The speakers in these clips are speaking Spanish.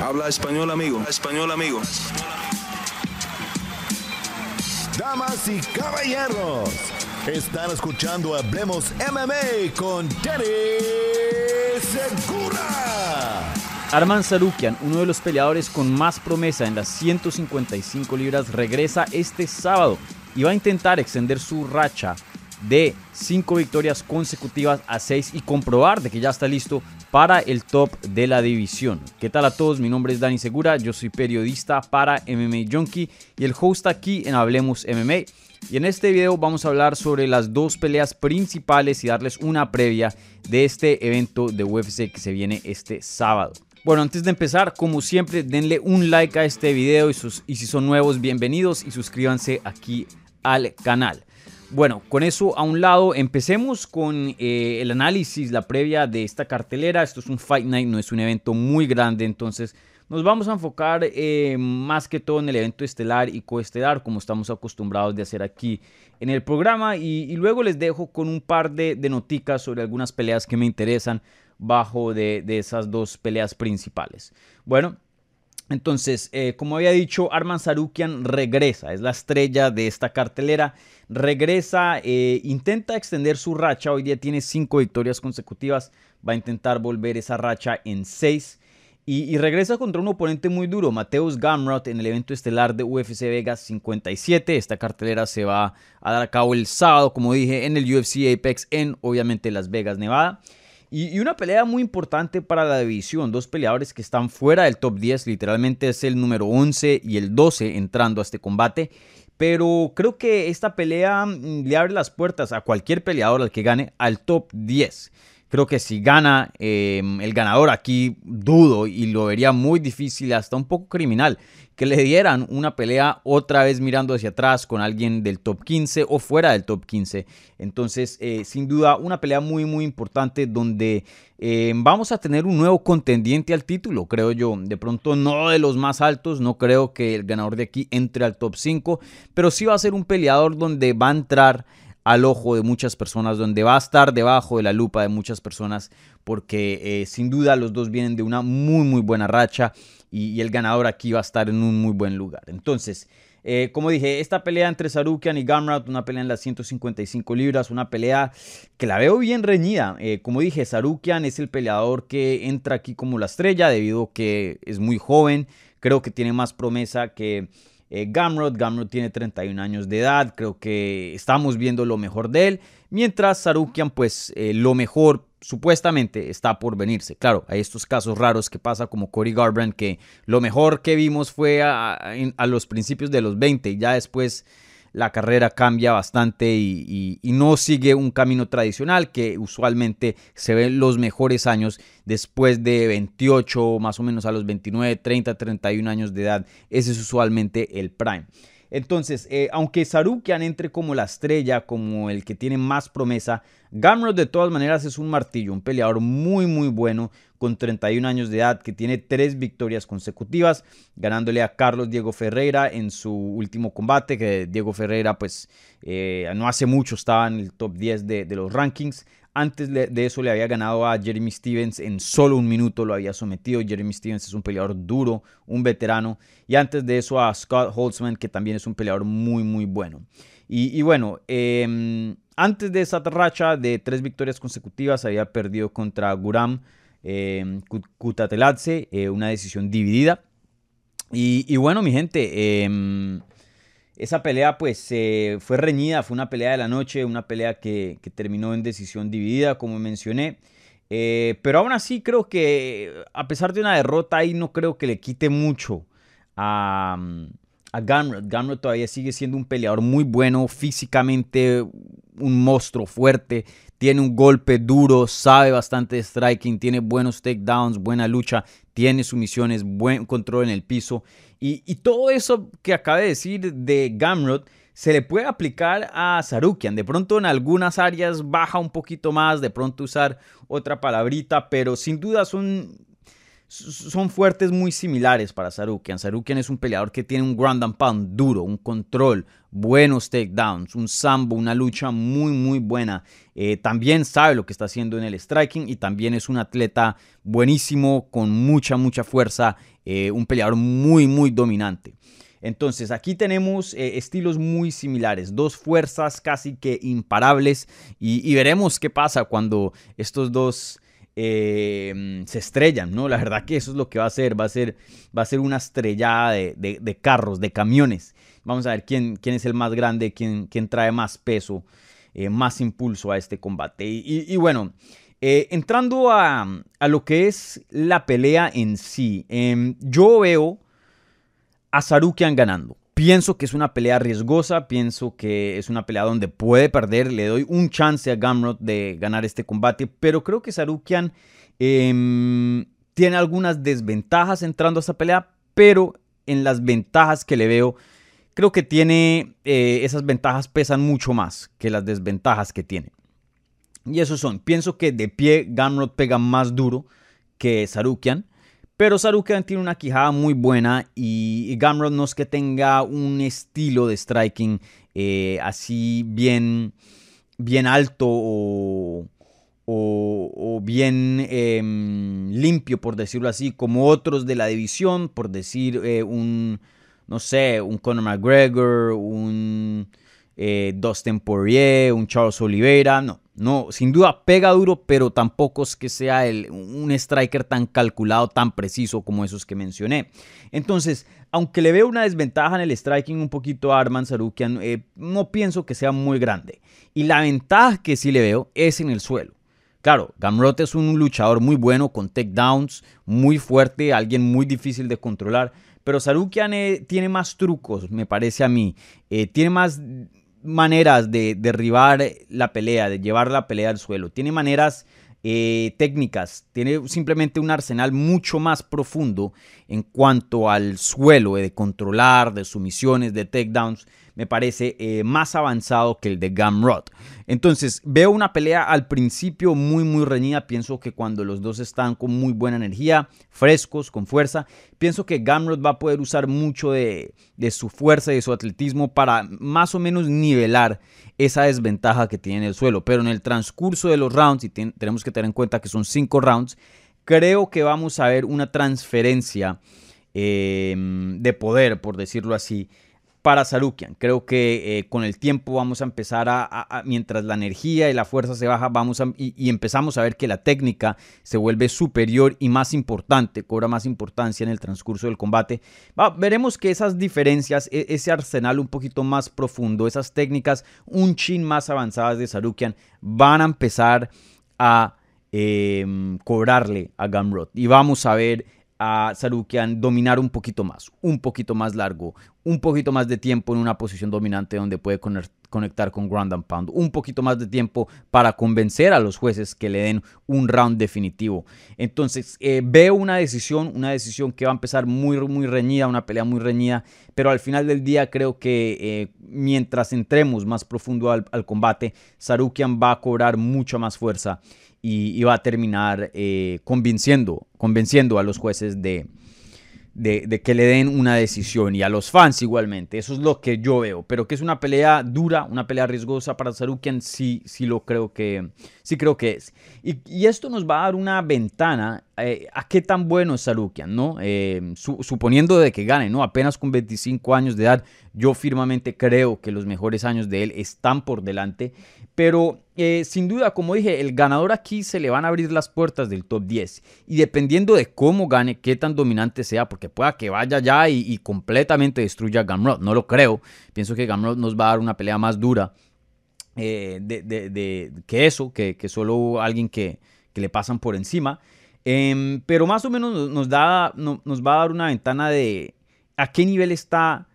Habla español, amigo. Español, amigo. Damas y caballeros, están escuchando Hablemos MMA con Danny Segura. Arman Sarukian, uno de los peleadores con más promesa en las 155 libras, regresa este sábado y va a intentar extender su racha de 5 victorias consecutivas a 6 y comprobar de que ya está listo para el top de la división. ¿Qué tal a todos? Mi nombre es Dani Segura, yo soy periodista para MMA Junkie y el host aquí en Hablemos MMA. Y en este video vamos a hablar sobre las dos peleas principales y darles una previa de este evento de UFC que se viene este sábado. Bueno, antes de empezar, como siempre, denle un like a este video y, y si son nuevos, bienvenidos y suscríbanse aquí al canal. Bueno, con eso a un lado, empecemos con eh, el análisis, la previa de esta cartelera. Esto es un Fight Night, no es un evento muy grande, entonces nos vamos a enfocar eh, más que todo en el evento estelar y coestelar, como estamos acostumbrados de hacer aquí en el programa. Y, luego les dejo con un par de, de, sobre algunas peleas que me interesan bajo de esas dos peleas principales. Bueno, entonces, eh, como había dicho, Arman Sarukian regresa, es la estrella de esta cartelera. Regresa, eh, intenta extender su racha, hoy día tiene cinco victorias consecutivas, va a intentar volver esa racha en seis. Y, regresa contra un oponente muy duro, Mateus Gamrot, en el evento estelar de UFC Vegas 57. Esta cartelera se va a dar a cabo el sábado, como dije, en el UFC Apex en, obviamente, Las Vegas, Nevada. Y, una pelea muy importante para la división. Dos peleadores que están fuera del top 10. Literalmente es el número 11 y el 12 entrando a este combate. Pero creo que esta pelea mm, le abre las puertas a cualquier peleador al que gane al top 10. Creo que si gana em, el ganador aquí, dudo y lo vería muy difícil, hasta un poco criminal, que le dieran una pelea otra vez mirando hacia atrás con alguien del top 15 o fuera del top 15. Entonces, eh, sin duda, una pelea muy, muy importante donde em, vamos a tener un nuevo contendiente al título, creo yo. De pronto, no de los más altos, no creo que el ganador de aquí entre al top 5, pero sí va a ser un peleador donde va a entrar al ojo de muchas personas, donde va a estar debajo de la lupa de muchas personas, porque eh, sin duda los dos vienen de una muy muy buena racha y, el ganador aquí va a estar en un muy buen lugar. Entonces, eh, como dije, esta pelea entre Sarukian y Gamrat, una pelea en las 155 libras, una pelea que la veo bien reñida. Eh, como dije, Sarukian es el peleador que entra aquí como la estrella debido a que es muy joven, creo que tiene más promesa que eh, Gamrot. Gamrot tiene 31 años de edad, creo que estamos viendo lo mejor de él. Mientras Sarukian, pues eh, lo mejor supuestamente está por venirse. Claro, hay estos casos raros que pasa como Cory Garbrandt, que lo mejor que vimos fue a, a los principios de los 20 y ya después la carrera cambia bastante y, no sigue un camino tradicional que usualmente se ven los mejores años después de 28, más o menos a los 29, 30, 31 años de edad. Ese es usualmente el prime. Entonces, eh, aunque Sarukian entre como la estrella, como el que tiene más promesa, Gamrot de todas maneras es un martillo, un peleador muy muy bueno, con 31 años de edad, que tiene tres victorias consecutivas, ganándole a Carlos Diego Ferreira en su último combate, que Diego Ferreira pues eh, no hace mucho estaba en el top 10 de, los rankings. Antes de eso le había ganado a Jeremy Stevens en solo un minuto, lo había sometido. Jeremy Stevens es un peleador duro, un veterano. Y antes de eso a Scott Holtzman, que también es un peleador muy, muy bueno. Y, bueno, em, antes de esa racha de tres victorias consecutivas, había perdido contra Guram Kutateladze, eh, una decisión dividida. Y, bueno, mi gente, em, esa pelea pues fue reñida, fue una pelea de la noche, una pelea que, terminó en decisión dividida, como mencioné. Eh, pero aún así creo que a pesar de una derrota ahí no creo que le quite mucho a, a Gamrot. todavía sigue siendo un peleador muy bueno, físicamente un monstruo fuerte, tiene un golpe duro, sabe bastante de striking, tiene buenos takedowns, buena lucha, tiene sumisiones, buen control en el piso. Y, todo eso que acabé de decir de Gamrot se le puede aplicar a Sarukian. De pronto en algunas áreas baja un poquito más, de pronto usar otra palabrita, pero sin duda son, son fuertes muy similares para Sarukian. Sarukian es un peleador que tiene un ground and pound duro, un control, buenos takedowns, un sambo, una lucha muy, muy buena. Eh, también sabe lo que está haciendo en el striking y también es un atleta buenísimo, con mucha, mucha fuerza, eh, un peleador muy, muy dominante. Entonces aquí tenemos eh, estilos muy similares, dos fuerzas casi que imparables y veremos qué pasa cuando estos dos Em, se estrellan, ¿no? La verdad que eso es lo que va a ser, va a ser, va a ser una estrellada de, carros, de camiones. Vamos a ver quién, quién es el más grande, quién, quién trae más peso, eh, más impulso a este combate. Y, bueno, eh, entrando a, lo que es la pelea en sí, em, yo veo a Sarukian ganando. Pienso que es una pelea riesgosa, pienso que es una pelea donde puede perder, le doy un chance a Gamrot de ganar este combate, pero creo que Sarukian em, tiene algunas desventajas entrando a esta pelea, pero en las ventajas que le veo, creo que tiene, eh, esas ventajas pesan mucho más que las desventajas que tiene. Y esos son, pienso que de pie Gamrot pega más duro que Sarukian. Pero Sarukian tiene una quijada muy buena y Gamrot no es que tenga un estilo de striking eh, así bien, bien alto o, bien em, limpio, por decirlo así, como otros de la división, por decir eh, un, no sé, un Conor McGregor, un eh, Dustin Poirier, un Charles Oliveira, no. No, sin duda pega duro, pero tampoco es que sea un striker tan calculado, tan preciso como esos que mencioné. Entonces, aunque le veo una desventaja en el striking un poquito a Arman Sarukian, eh, no pienso que sea muy grande. Y la ventaja que sí le veo es en el suelo. Claro, Gamrot es un luchador muy bueno con takedowns, muy fuerte, alguien muy difícil de controlar. Pero Sarukian eh, tiene más trucos, me parece a mí. Eh, tiene más maneras de derribar la pelea, de llevar la pelea al suelo. Tiene maneras eh, técnicas, tiene simplemente un arsenal mucho más profundo en cuanto al suelo, de controlar, de sumisiones, de takedowns me parece eh, más avanzado que el de Gamrot. Entonces, veo una pelea al principio muy, muy reñida. Pienso que cuando los dos están con muy buena energía, frescos, con fuerza, pienso que Gamrot va a poder usar mucho de, su fuerza y de su atletismo para más o menos nivelar esa desventaja que tiene en el suelo. Pero en el transcurso de los rounds, y tenemos que tener en cuenta que son cinco rounds, creo que vamos a ver una transferencia eh, de poder, por decirlo así, para Sarukian. Creo que eh, con el tiempo vamos a empezar a, mientras la energía y la fuerza se baja, vamos y, empezamos a ver que la técnica se vuelve superior y más importante, cobra más importancia en el transcurso del combate. veremos que esas diferencias, e, ese arsenal un poquito más profundo, esas técnicas un chin más avanzadas de Sarukian van a empezar a em, cobrarle a Gamrot y vamos a ver a Sarukian dominar un poquito más, un poquito más largo, un poquito más de tiempo en una posición dominante donde puede conectar con ground and pound, un poquito más de tiempo para convencer a los jueces que le den un round definitivo. Entonces eh, veo una decisión, una decisión que va a empezar muy, muy reñida, una pelea muy reñida, pero al final del día creo que eh, mientras entremos más profundo al, combate, Sarukian va a cobrar mucha más fuerza y, va a terminar eh, convenciendo, convenciendo a los jueces de, de, que le den una decisión y a los fans igualmente. Eso es lo que yo veo. Pero que es una pelea dura, una pelea riesgosa para Sarukian, sí, sí lo creo que, sí creo que es. Y, esto nos va a dar una ventana eh, a qué tan bueno es Sarukian, ¿no? Eh, suponiendo de que gane, ¿no? Apenas con 25 años de edad, yo firmemente creo que los mejores años de él están por delante. Pero eh, sin duda, como dije, el ganador aquí se le van a abrir las puertas del top 10. Y dependiendo de cómo gane, qué tan dominante sea, porque pueda que vaya ya y, completamente destruya a Gamrot. No lo creo. Pienso que Gamrot nos va a dar una pelea más dura eh, de, que eso, que, solo alguien que, le pasan por encima. Em, pero más o menos nos, da, nos va a dar una ventana de a qué nivel está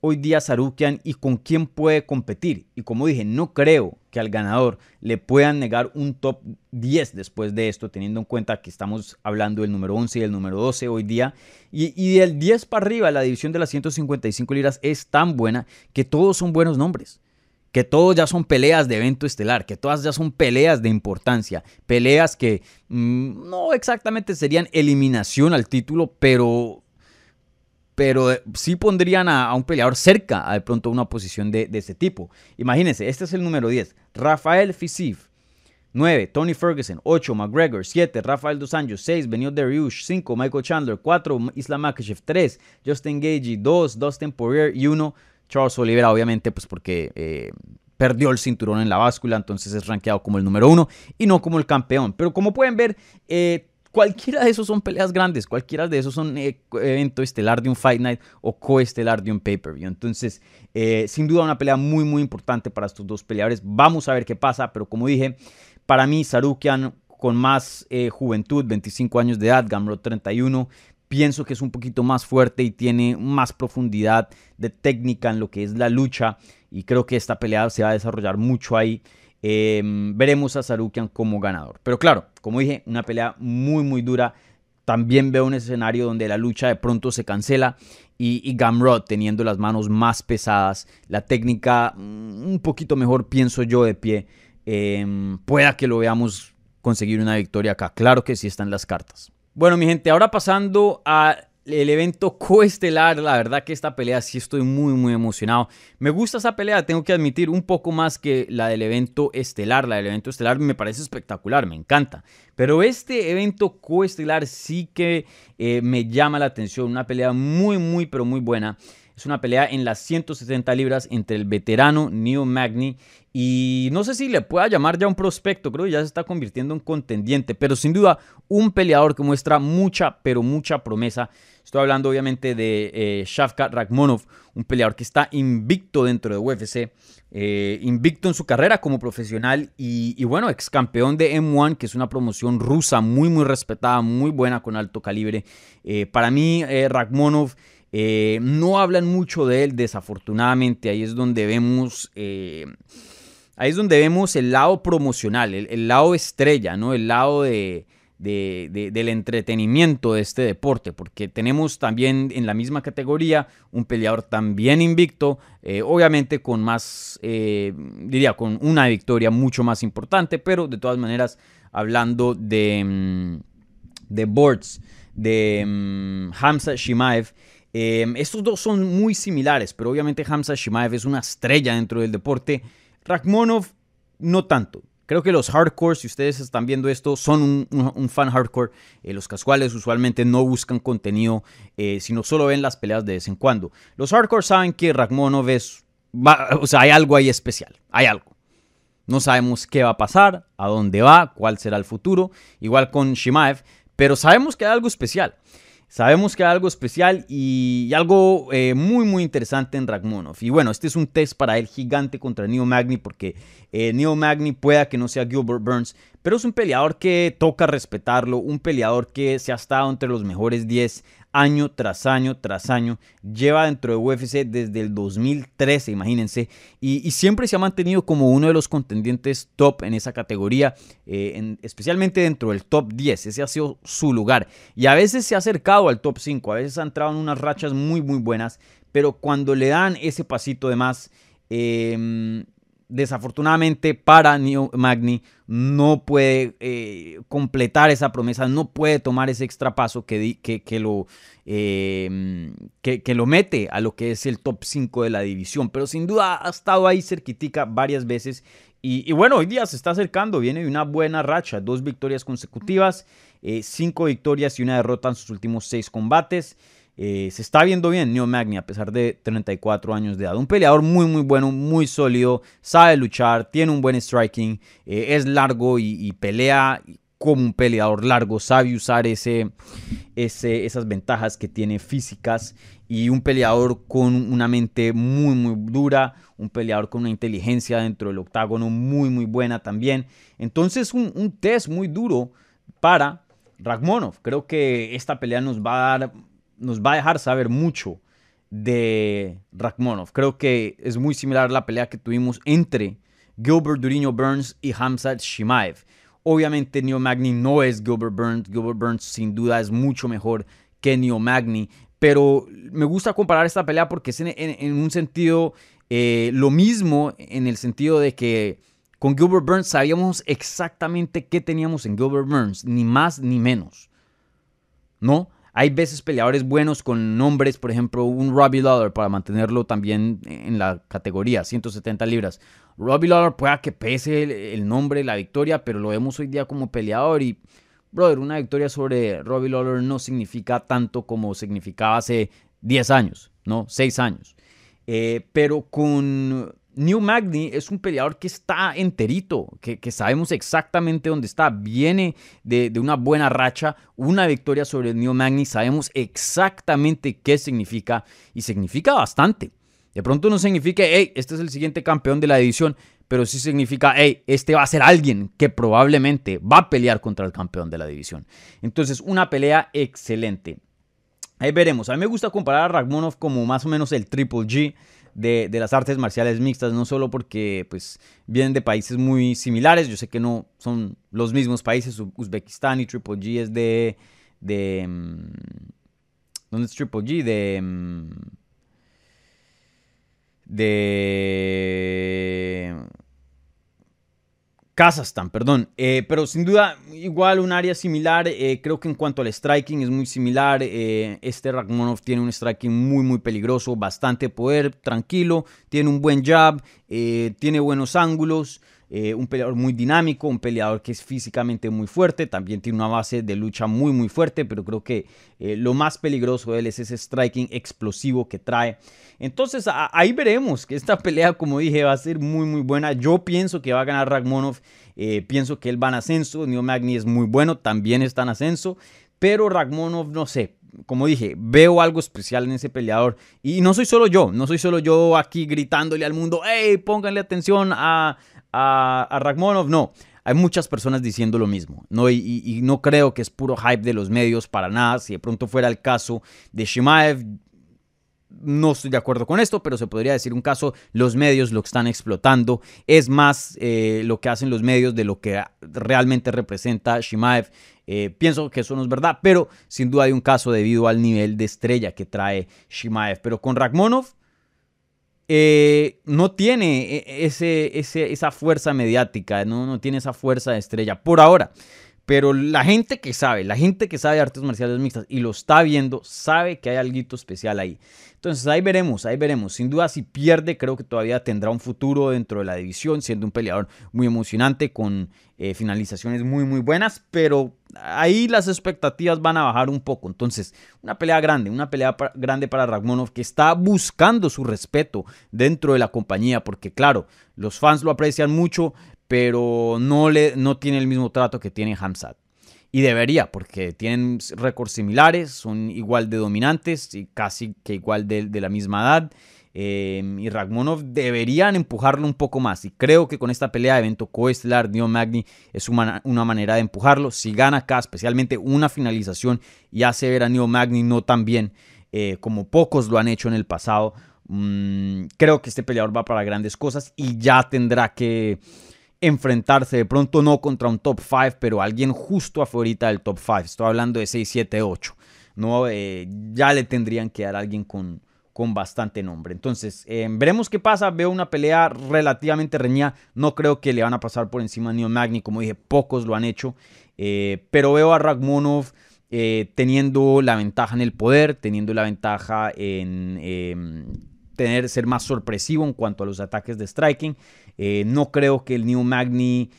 hoy día Sarukian y con quién puede competir. Y como dije, no creo al ganador le puedan negar un top 10 después de esto, teniendo en cuenta que estamos hablando del número 11 y el número 12 hoy día. Y, y del 10 para arriba, la división de las 155 libras es tan buena que todos son buenos nombres que todos ya son peleas de evento estelar, que todas ya son peleas de importancia, peleas que mm, no exactamente serían eliminación al título, pero pero eh, sí pondrían a, un peleador cerca a de pronto una posición de, de, este tipo. Imagínense, este es el número 10, Rafael Fisif. 9, Tony Ferguson. 8, McGregor. 7, Rafael Dos Anjos. 6, Benio Dariush. 5, Michael Chandler. 4, Islam Makhachev. 3, Justin Gagey. 2, Dustin Poirier. Y 1, Charles Oliveira, obviamente, pues porque eh, perdió el cinturón en la báscula, entonces es rankeado como el número 1 y no como el campeón. Pero como pueden ver, eh, Cualquiera de esos son peleas grandes, cualquiera de esos son eh, evento estelar de un Fight Night o coestelar de un pay-per-view. Entonces, eh, sin duda una pelea muy, muy importante para estos dos peleadores. Vamos a ver qué pasa, pero como dije, para mí Sarukian con más eh, juventud, 25 años de edad, Gamrot 31, pienso que es un poquito más fuerte y tiene más profundidad de técnica en lo que es la lucha y creo que esta pelea se va a desarrollar mucho ahí. Em, veremos a Sarukian como ganador. Pero claro, como dije, una pelea muy, muy dura. También veo un escenario donde la lucha de pronto se cancela y, Gamrod teniendo las manos más pesadas, la técnica mm, un poquito mejor, pienso yo, de pie. Em, pueda que lo veamos conseguir una victoria acá. Claro que sí están las cartas. Bueno, mi gente, ahora pasando a el evento coestelar, la verdad que esta pelea sí estoy muy muy emocionado. Me gusta esa pelea, tengo que admitir un poco más que la del evento estelar. La del evento estelar me parece espectacular, me encanta. Pero este evento coestelar sí que eh, me llama la atención, una pelea muy muy pero muy buena. Es una pelea en las 170 libras entre el veterano Neo Magni y no sé si le pueda llamar ya un prospecto, creo que ya se está convirtiendo en contendiente, pero sin duda un peleador que muestra mucha, pero mucha promesa. Estoy hablando obviamente de eh, Shavkat Rakhmonov, un peleador que está invicto dentro de UFC, eh, invicto en su carrera como profesional y, bueno, ex campeón de M1, que es una promoción rusa muy, muy respetada, muy buena con alto calibre. Eh, para mí, eh, Rakhmonov no hablan mucho de él, desafortunadamente. Ahí es donde vemos. Eh, ahí es donde vemos el lado promocional, el, lado estrella, ¿no? El lado de, del entretenimiento de este deporte. Porque tenemos también en la misma categoría un peleador también invicto. Eh, obviamente con más. diría, con una victoria mucho más importante. Pero de todas maneras, hablando de. Mm, de boards. De mm, Hamza Shimaev. Em, estos dos son muy similares, pero obviamente Hamza Shimaev es una estrella dentro del deporte. Rakhmonov no tanto. Creo que los hardcore, si ustedes están viendo esto, son un, fan hardcore. Eh, los casuales usualmente no buscan contenido, eh, sino solo ven las peleas de vez en cuando. Los hardcore saben que Rakhmonov es... o sea, hay algo ahí especial. Hay algo. No sabemos qué va a pasar, a dónde va, cuál será el futuro. Igual con Shimaev. Pero sabemos que hay algo especial. Sabemos que hay algo especial y, algo eh, muy muy interesante en Ragmonov. Y bueno, este es un test para el gigante contra Neo Magni porque eh, Neo Magni pueda que no sea Gilbert Burns, pero es un peleador que toca respetarlo, un peleador que se ha estado entre los mejores 10 año tras año tras año. Lleva dentro de UFC desde el 2013, imagínense. Y, siempre se ha mantenido como uno de los contendientes top en esa categoría, eh, especialmente dentro del top 10. Ese ha sido su lugar. Y a veces se ha acercado al top 5, a veces ha entrado en unas rachas muy, muy buenas. Pero cuando le dan ese pasito de más, eh, desafortunadamente para Neo Magni no puede eh, completar esa promesa, no puede tomar ese extra paso que, que, lo, em, que, lo mete a lo que es el top 5 de la división. Pero sin duda ha estado ahí cerquitica varias veces. Y, bueno, hoy día se está acercando, viene una buena racha, dos victorias consecutivas, eh, cinco victorias y una derrota en sus últimos seis combates. Eh, se está viendo bien Neo Magni a pesar de 34 años de edad. Un peleador muy muy bueno, muy sólido, sabe luchar, tiene un buen striking, eh, es largo y, pelea como un peleador largo, sabe usar ese, ese, esas ventajas que tiene físicas y un peleador con una mente muy muy dura, un peleador con una inteligencia dentro del octágono muy muy buena también. Entonces un, test muy duro para Ragmonov. Creo que esta pelea nos va a dar nos va a dejar saber mucho de Rakhmonov. Creo que es muy similar a la pelea que tuvimos entre Gilbert Duriño Burns y Hamzat Shimaev. Obviamente Neo Magni no es Gilbert Burns. Gilbert Burns sin duda es mucho mejor que Neo Magni. Pero me gusta comparar esta pelea porque es en, un sentido Eh, lo mismo en el sentido de que con Gilbert Burns sabíamos exactamente qué teníamos en Gilbert Burns, ni más ni menos. ¿No? Hay veces peleadores buenos con nombres, por ejemplo, un Robbie Lawler para mantenerlo también en la categoría, 170 libras. Robbie Lawler pueda que pese el, nombre, la victoria, pero lo vemos hoy día como peleador y, brother, una victoria sobre Robbie Lawler no significa tanto como significaba hace 10 años, ¿no? 6 años. Eh, pero con New Magni es un peleador que está enterito, que, sabemos exactamente dónde está. Viene de, una buena racha, una victoria sobre New Magni. Sabemos exactamente qué significa y significa bastante. De pronto no significa, hey, este es el siguiente campeón de la división, pero sí significa, hey, este va a ser alguien que probablemente va a pelear contra el campeón de la división. Entonces, una pelea excelente. Ahí veremos. A mí me gusta comparar a Ragmonov como más o menos el Triple G de, las artes marciales mixtas, no solo porque pues, vienen de países muy similares, yo sé que no son los mismos países, Uzbekistán y Triple G es de... de mm, ¿Dónde es Triple G? De... Mm, de Kazajstán, perdón. Eh, pero sin duda, igual un área similar. Eh, creo que en cuanto al striking es muy similar. Eh, este Rakhmonov tiene un striking muy, muy peligroso. Bastante poder, tranquilo. Tiene un buen jab. tiene buenos ángulos. Un peleador muy dinámico, un peleador que es físicamente muy fuerte, también tiene una base de lucha muy muy fuerte, pero creo que lo más peligroso de él es ese striking explosivo que trae. Entonces ahí veremos que esta pelea, como dije, va a ser muy, muy buena. Yo pienso que va a ganar Ragmonov. Eh, pienso que él va en ascenso. Neo Magni es muy bueno, también está en ascenso. Pero Ragmonov, no sé, como dije, veo algo especial en ese peleador. Y no soy solo yo, no soy solo yo aquí gritándole al mundo, hey, pónganle atención a, a, Ragmonov. No, hay muchas personas diciendo lo mismo. ¿no? Y, no creo que es puro hype de los medios para nada. Si de pronto fuera el caso de Shimaev, no estoy de acuerdo con esto, pero se podría decir un caso, los medios lo están explotando. Es más eh, lo que hacen los medios de lo que realmente representa Shimaev. Eh, pienso que eso no es verdad, pero sin duda hay un caso debido al nivel de estrella que trae Shimaev. Pero con Ragmonov eh, no tiene ese, esa fuerza mediática, ¿no? no tiene esa fuerza de estrella por ahora. Pero la gente que sabe, la gente que sabe de artes marciales mixtas y lo está viendo, sabe que hay algo especial ahí. Entonces ahí veremos, ahí veremos. Sin duda si pierde, creo que todavía tendrá un futuro dentro de la división, siendo un peleador muy emocionante, con eh, finalizaciones muy, muy buenas. Pero ahí las expectativas van a bajar un poco. Entonces, una pelea grande, una pelea grande para Ragmonov que está buscando su respeto dentro de la compañía. Porque claro, los fans lo aprecian mucho, pero no, le, no tiene el mismo trato que tiene Hamzat. Y debería, porque tienen récords similares, son igual de dominantes y casi que igual de, la misma edad. Eh, y Ragmonov deberían empujarlo un poco más. Y creo que con esta pelea de evento coestelar, Dio Magni es una, manera de empujarlo. Si gana acá, especialmente una finalización y hace ver a Neo Magni no tan bien eh, como pocos lo han hecho en el pasado, mm, creo que este peleador va para grandes cosas y ya tendrá que enfrentarse de pronto no contra un top 5, pero alguien justo afuera del top 5. Estoy hablando de 6, 7, 8. ¿no? Eh, ya le tendrían que dar a alguien con, con bastante nombre. Entonces, eh, veremos qué pasa. Veo una pelea relativamente reñida. No creo que le van a pasar por encima a Neo Magni. Como dije, pocos lo han hecho. Eh, pero veo a Ragmonov teniendo la ventaja en el poder, teniendo la ventaja en em, tener, ser más sorpresivo en cuanto a los ataques de striking. Eh, no creo que el New Magni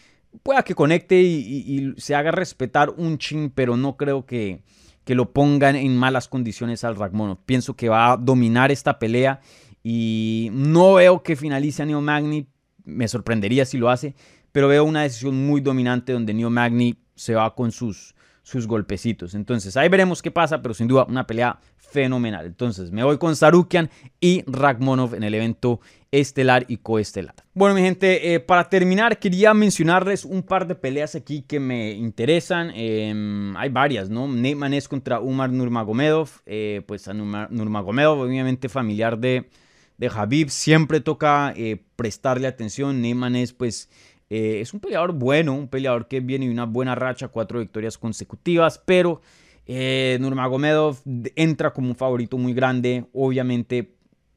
pueda que conecte y, se haga respetar un chin, pero no creo que, que lo pongan en malas condiciones al Ragmonov. Pienso que va a dominar esta pelea y no veo que finalice a Neo Magni. Me sorprendería si lo hace, pero veo una decisión muy dominante donde Neo Magni se va con sus, sus golpecitos. Entonces ahí veremos qué pasa, pero sin duda una pelea fenomenal. Entonces me voy con Sarukian y Ragmonov en el evento estelar y coestelar. Bueno, mi gente, eh, para terminar, quería mencionarles un par de peleas aquí que me interesan. Em, hay varias, ¿no? Neyman es contra Umar Nurmagomedov. Eh, pues a Nurmagomedov, obviamente familiar de, de Habib, siempre toca eh, prestarle atención. Neyman es, pues, es un peleador bueno, un peleador que viene de una buena racha, cuatro victorias consecutivas, pero Nurmagomedov entra como un favorito muy grande, obviamente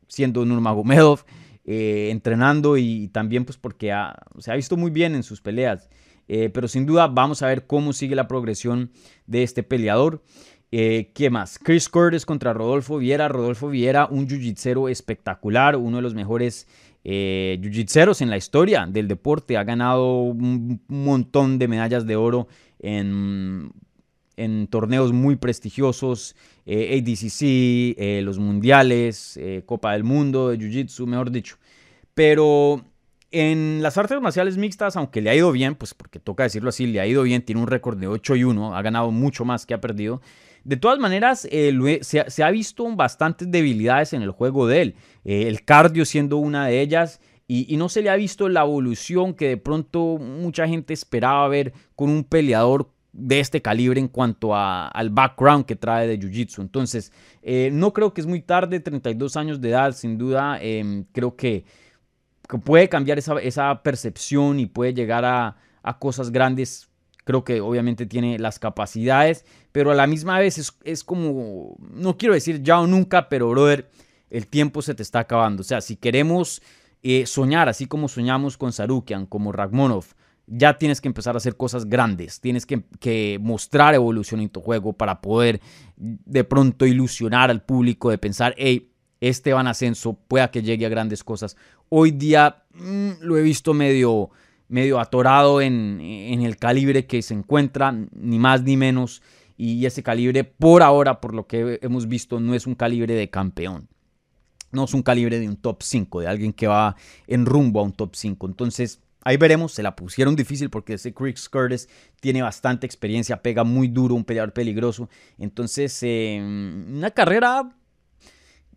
siendo Nurmagomedov. eh, entrenando y también pues porque se ha visto muy bien en sus peleas. Eh, pero sin duda vamos a ver cómo sigue la progresión de este peleador. Eh, ¿Qué más? Chris Curtis contra Rodolfo Viera. Rodolfo Viera, un jiu espectacular, uno de los mejores eh, jiu en la historia del deporte. Ha ganado un montón de medallas de oro en, en torneos muy prestigiosos, eh, ADCC, eh, los mundiales, Copa del Mundo de Jiu-Jitsu, mejor dicho. Pero en las artes marciales mixtas, aunque le ha ido bien, pues porque toca decirlo así, le ha ido bien, tiene un récord de 8 y 1, ha ganado mucho más que ha perdido. De todas maneras, eh, se, ha visto bastantes debilidades en el juego de él, eh, el cardio siendo una de ellas. Y, no se le ha visto la evolución que de pronto mucha gente esperaba ver con un peleador de este calibre en cuanto al background que trae de Jiu-Jitsu. Entonces, eh, no creo que es muy tarde, 32 años de edad, sin duda, em, creo que que puede cambiar esa, percepción y puede llegar a, cosas grandes. Creo que obviamente tiene las capacidades, pero a la misma vez es, como, no quiero decir ya o nunca, pero brother, el tiempo se te está acabando. O sea, si queremos eh, soñar así como soñamos con Sarukian, como Ragmonov, ya tienes que empezar a hacer cosas grandes, tienes que, que, mostrar evolución en tu juego para poder de pronto ilusionar al público de pensar, hey, este Van Ascenso pueda que llegue a grandes cosas. Hoy día mm, lo he visto medio, medio atorado en, el calibre que se encuentra, ni más ni menos. Y ese calibre, por ahora, por lo que hemos visto, no es un calibre de campeón. No es un calibre de un top 5, de alguien que va en rumbo a un top 5. Entonces, Ahí veremos, se la pusieron difícil porque ese Chris Curtis tiene bastante experiencia, pega muy duro, un peleador peligroso. Entonces, eh, una carrera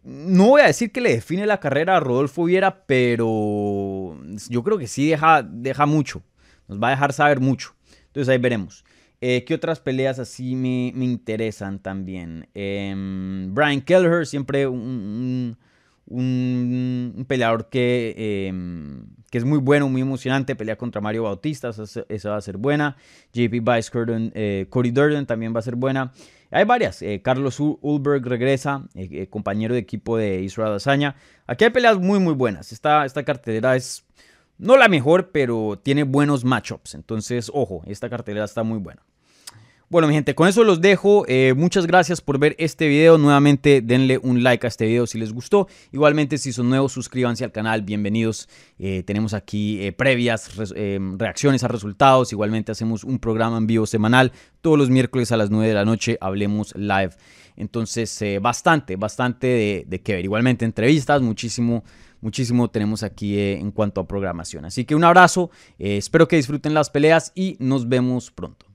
no voy a decir que le define la carrera a Rodolfo Viera, pero yo creo que sí deja, deja mucho. Nos va a dejar saber mucho. Entonces ahí veremos. Eh, ¿Qué otras peleas así me, interesan también? Em, Brian Kelleher, siempre un, peleador que, em, que, es muy bueno, muy emocionante. Pelea contra Mario Bautista, esa, va a ser buena. JP Vice eh, Cody Durden también va a ser buena. Hay varias. Eh, Carlos Ulberg regresa, eh, compañero de equipo de Israel Azaña. Aquí hay peleas muy, muy buenas. Esta, esta cartelera es no la mejor, pero tiene buenos matchups. Entonces, ojo, esta cartelera está muy buena. Bueno, mi gente, con eso los dejo. Eh, muchas gracias por ver este video. Nuevamente, denle un like a este video si les gustó. Igualmente, si son nuevos, suscríbanse al canal. Bienvenidos. Eh, tenemos aquí eh, previas, reacciones a resultados. Igualmente, hacemos un programa en vivo semanal. Todos los miércoles a las 9 de la noche hablemos live. Entonces, bastante, bastante de, de, que ver. Igualmente, entrevistas, muchísimo muchísimo tenemos aquí en cuanto a programación. Así que un abrazo, espero que disfruten las peleas y nos vemos pronto.